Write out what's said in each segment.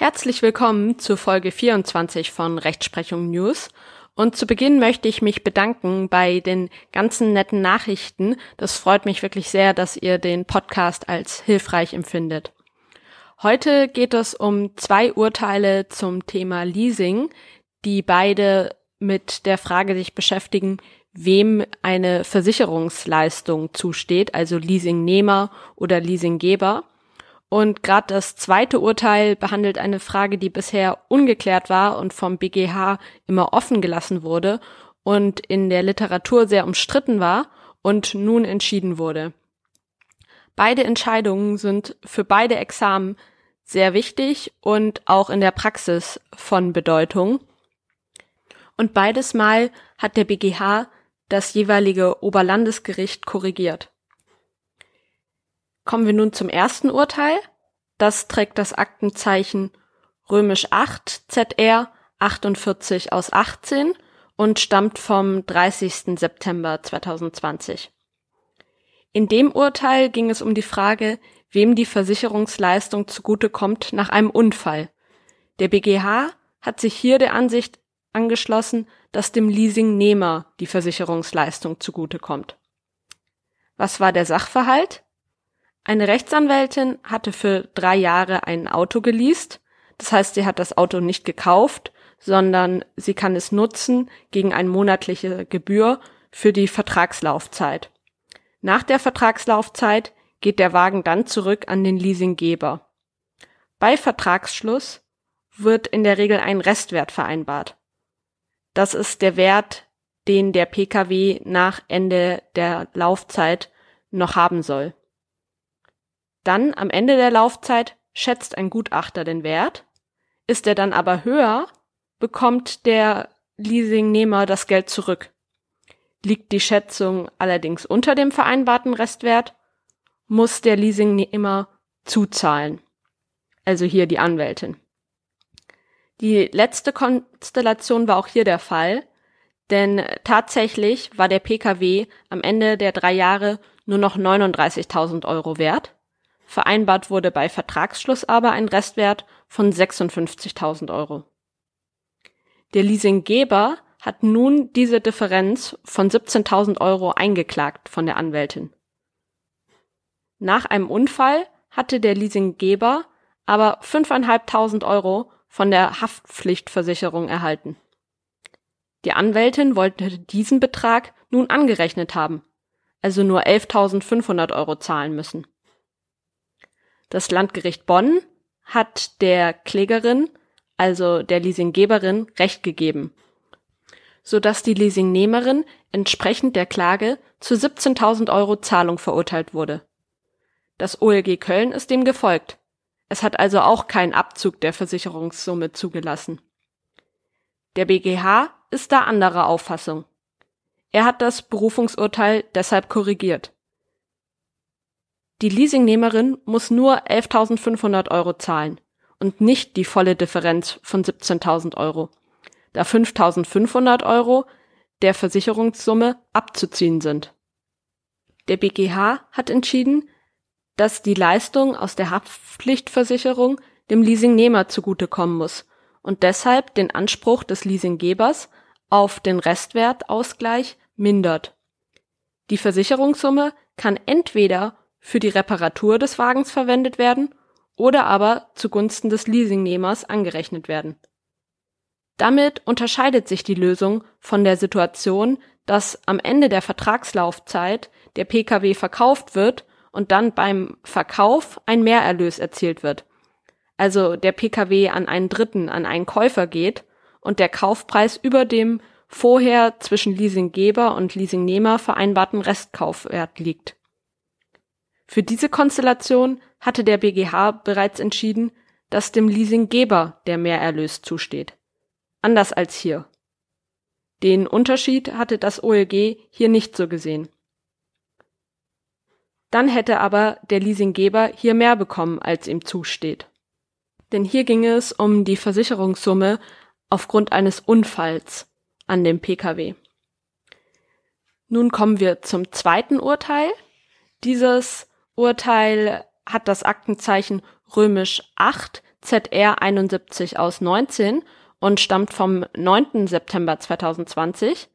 Herzlich willkommen zu Folge 24 von Rechtsprechung News. Und zu Beginn möchte ich mich bedanken bei den ganzen netten Nachrichten. Das freut mich wirklich sehr, dass ihr den Podcast als hilfreich empfindet. Heute geht es um zwei Urteile zum Thema Leasing, die beide mit der Frage sich beschäftigen, wem eine Versicherungsleistung zusteht, also Leasingnehmer oder Leasinggeber. Und gerade das zweite Urteil behandelt eine Frage, die bisher ungeklärt war und vom BGH immer offen gelassen wurde und in der Literatur sehr umstritten war und nun entschieden wurde. Beide Entscheidungen sind für beide Examen sehr wichtig und auch in der Praxis von Bedeutung. Und beides Mal hat der BGH das jeweilige Oberlandesgericht korrigiert. Kommen wir nun zum ersten Urteil. Das trägt das Aktenzeichen römisch 8 ZR 48 aus 18 und stammt vom 30. September 2020. In dem Urteil ging es um die Frage, wem die Versicherungsleistung zugutekommt nach einem Unfall. Der BGH hat sich hier der Ansicht angeschlossen, dass dem Leasingnehmer die Versicherungsleistung zugutekommt. Was war der Sachverhalt? Eine Rechtsanwältin hatte für drei Jahre ein Auto geleast. Das heißt, sie hat das Auto nicht gekauft, sondern sie kann es nutzen gegen eine monatliche Gebühr für die Vertragslaufzeit. Nach der Vertragslaufzeit geht der Wagen dann zurück an den Leasinggeber. Bei Vertragsschluss wird in der Regel ein Restwert vereinbart. Das ist der Wert, den der Pkw nach Ende der Laufzeit noch haben soll. Dann am Ende der Laufzeit schätzt ein Gutachter den Wert. Ist er dann aber höher, bekommt der Leasingnehmer das Geld zurück. Liegt die Schätzung allerdings unter dem vereinbarten Restwert, muss der Leasingnehmer zuzahlen. Also hier die Anwältin. Die letzte Konstellation war auch hier der Fall, denn tatsächlich war der Pkw am Ende der drei Jahre nur noch 39.000 Euro wert Vereinbart wurde bei Vertragsschluss aber ein Restwert von 56.000 Euro. Der Leasinggeber hat nun diese Differenz von 17.000 Euro eingeklagt von der Anwältin. Nach einem Unfall hatte der Leasinggeber aber 5.500 Euro von der Haftpflichtversicherung erhalten. Die Anwältin wollte diesen Betrag nun angerechnet haben, also nur 11.500 Euro zahlen müssen. Das Landgericht Bonn hat der Klägerin, also der Leasinggeberin, Recht gegeben, so dass die Leasingnehmerin entsprechend der Klage zu 17.000 Euro Zahlung verurteilt wurde. Das OLG Köln ist dem gefolgt. Es hat also auch keinen Abzug der Versicherungssumme zugelassen. Der BGH ist da anderer Auffassung. Er hat das Berufungsurteil deshalb korrigiert. Die Leasingnehmerin muss nur 11.500 Euro zahlen und nicht die volle Differenz von 17.000 Euro, da 5.500 Euro der Versicherungssumme abzuziehen sind. Der BGH hat entschieden, dass die Leistung aus der Haftpflichtversicherung dem Leasingnehmer zugutekommen muss und deshalb den Anspruch des Leasinggebers auf den Restwertausgleich mindert. Die Versicherungssumme kann entweder für die Reparatur des Wagens verwendet werden oder aber zugunsten des Leasingnehmers angerechnet werden. Damit unterscheidet sich die Lösung von der Situation, dass am Ende der Vertragslaufzeit der Pkw verkauft wird und dann beim Verkauf ein Mehrerlös erzielt wird. Also der Pkw an einen Dritten, an einen Käufer geht und der Kaufpreis über dem vorher zwischen Leasinggeber und Leasingnehmer vereinbarten Restkaufwert liegt. Für diese Konstellation hatte der BGH bereits entschieden, dass dem Leasinggeber der Mehrerlös zusteht. Anders als hier. Den Unterschied hatte das OLG hier nicht so gesehen. Dann hätte aber der Leasinggeber hier mehr bekommen, als ihm zusteht. Denn hier ging es um die Versicherungssumme aufgrund eines Unfalls an dem Pkw. Nun kommen wir zum zweiten Urteil. Dieses Urteil hat das Aktenzeichen römisch 8 ZR 71 aus 19 und stammt vom 9. September 2020.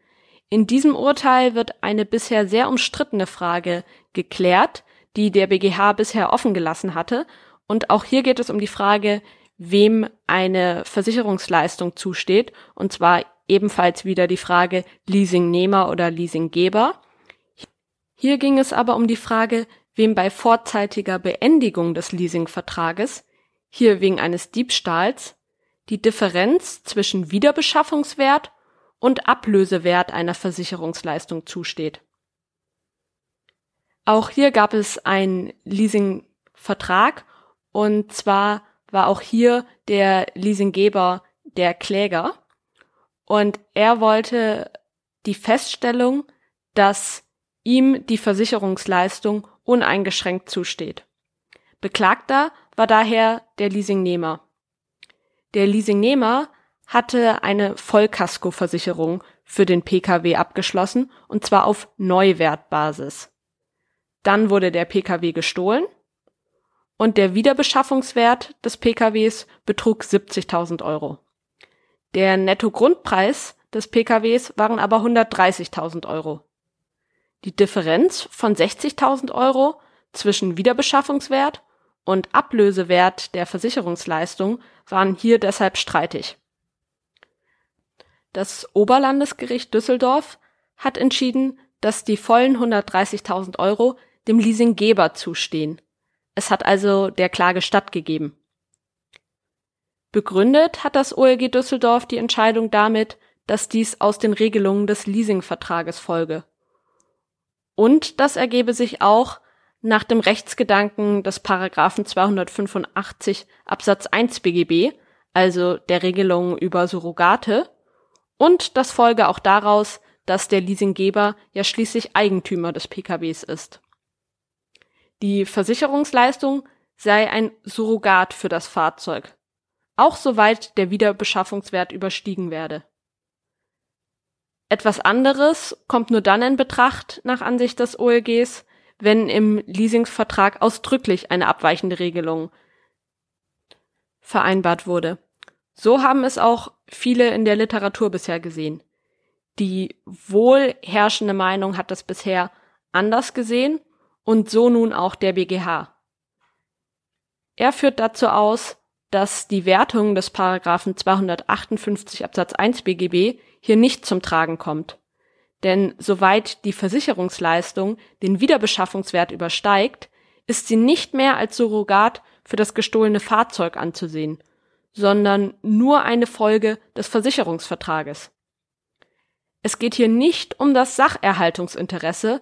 In diesem Urteil wird eine bisher sehr umstrittene Frage geklärt, die der BGH bisher offen gelassen hatte. Und auch hier geht es um die Frage, wem eine Versicherungsleistung zusteht, und zwar ebenfalls wieder die Frage Leasingnehmer oder Leasinggeber. Hier ging es aber um die Frage, wem bei vorzeitiger Beendigung des Leasingvertrages, hier wegen eines Diebstahls, die Differenz zwischen Wiederbeschaffungswert und Ablösewert einer Versicherungsleistung zusteht. Auch hier gab es einen Leasingvertrag und zwar war auch hier der Leasinggeber der Kläger und er wollte die Feststellung, dass ihm die Versicherungsleistung uneingeschränkt zusteht. Beklagter war daher der Leasingnehmer. Der Leasingnehmer hatte eine Vollkaskoversicherung für den Pkw abgeschlossen und zwar auf Neuwertbasis. Dann wurde der Pkw gestohlen und der Wiederbeschaffungswert des Pkws betrug 70.000 Euro. Der Nettogrundpreis des Pkws waren aber 130.000 Euro. Die Differenz von 60.000 Euro zwischen Wiederbeschaffungswert und Ablösewert der Versicherungsleistung waren hier deshalb streitig. Das Oberlandesgericht Düsseldorf hat entschieden, dass die vollen 130.000 Euro dem Leasinggeber zustehen. Es hat also der Klage stattgegeben. Begründet hat das OLG Düsseldorf die Entscheidung damit, dass dies aus den Regelungen des Leasingvertrages folge. Und das ergebe sich auch nach dem Rechtsgedanken des Paragraphen 285 Absatz 1 BGB, also der Regelung über Surrogate, und das folge auch daraus, dass der Leasinggeber ja schließlich Eigentümer des PKWs ist. Die Versicherungsleistung sei ein Surrogat für das Fahrzeug, auch soweit der Wiederbeschaffungswert überstiegen werde. Etwas anderes kommt nur dann in Betracht nach Ansicht des OLGs, wenn im Leasingsvertrag ausdrücklich eine abweichende Regelung vereinbart wurde. So haben es auch viele in der Literatur bisher gesehen. Die wohl herrschende Meinung hat das bisher anders gesehen und so nun auch der BGH. Er führt dazu aus, dass die Wertung des Paragraphen 258 Absatz 1 BGB hier nicht zum Tragen kommt. Denn soweit die Versicherungsleistung den Wiederbeschaffungswert übersteigt, ist sie nicht mehr als Surrogat für das gestohlene Fahrzeug anzusehen, sondern nur eine Folge des Versicherungsvertrages. Es geht hier nicht um das Sacherhaltungsinteresse,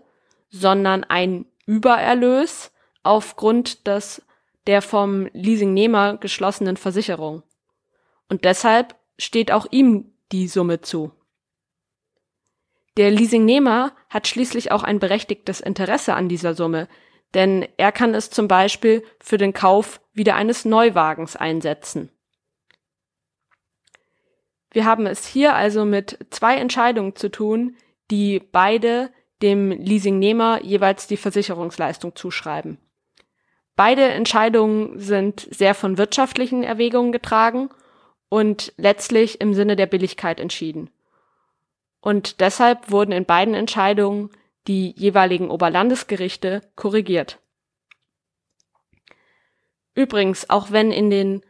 sondern ein Übererlös aufgrund des der vom Leasingnehmer geschlossenen Versicherung. Und deshalb steht auch ihm die Summe zu. Der Leasingnehmer hat schließlich auch ein berechtigtes Interesse an dieser Summe, denn er kann es zum Beispiel für den Kauf wieder eines Neuwagens einsetzen. Wir haben es hier also mit zwei Entscheidungen zu tun, die beide dem Leasingnehmer jeweils die Versicherungsleistung zuschreiben. Beide Entscheidungen sind sehr von wirtschaftlichen Erwägungen getragen und letztlich im Sinne der Billigkeit entschieden. Und deshalb wurden in beiden Entscheidungen die jeweiligen Oberlandesgerichte korrigiert. Übrigens, auch wenn in den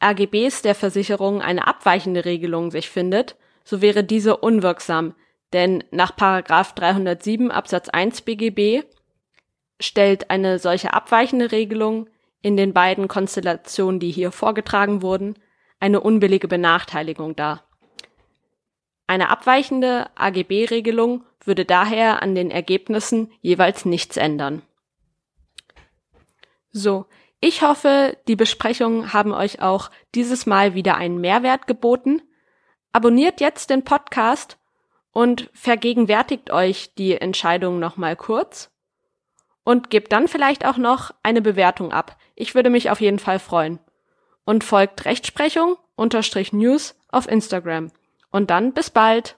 AGBs der Versicherung eine abweichende Regelung sich findet, so wäre diese unwirksam, denn nach 307 Absatz 1 BGB stellt eine solche abweichende Regelung in den beiden Konstellationen, die hier vorgetragen wurden, eine unbillige Benachteiligung dar. Eine abweichende AGB-Regelung würde daher an den Ergebnissen jeweils nichts ändern. So, ich hoffe, die Besprechungen haben euch auch dieses Mal wieder einen Mehrwert geboten. Abonniert jetzt den Podcast und vergegenwärtigt euch die Entscheidung nochmal kurz und gebt dann vielleicht auch noch eine Bewertung ab. Ich würde mich auf jeden Fall freuen. Und folgt Rechtsprechung unterstrich News auf Instagram. Und dann bis bald.